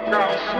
now.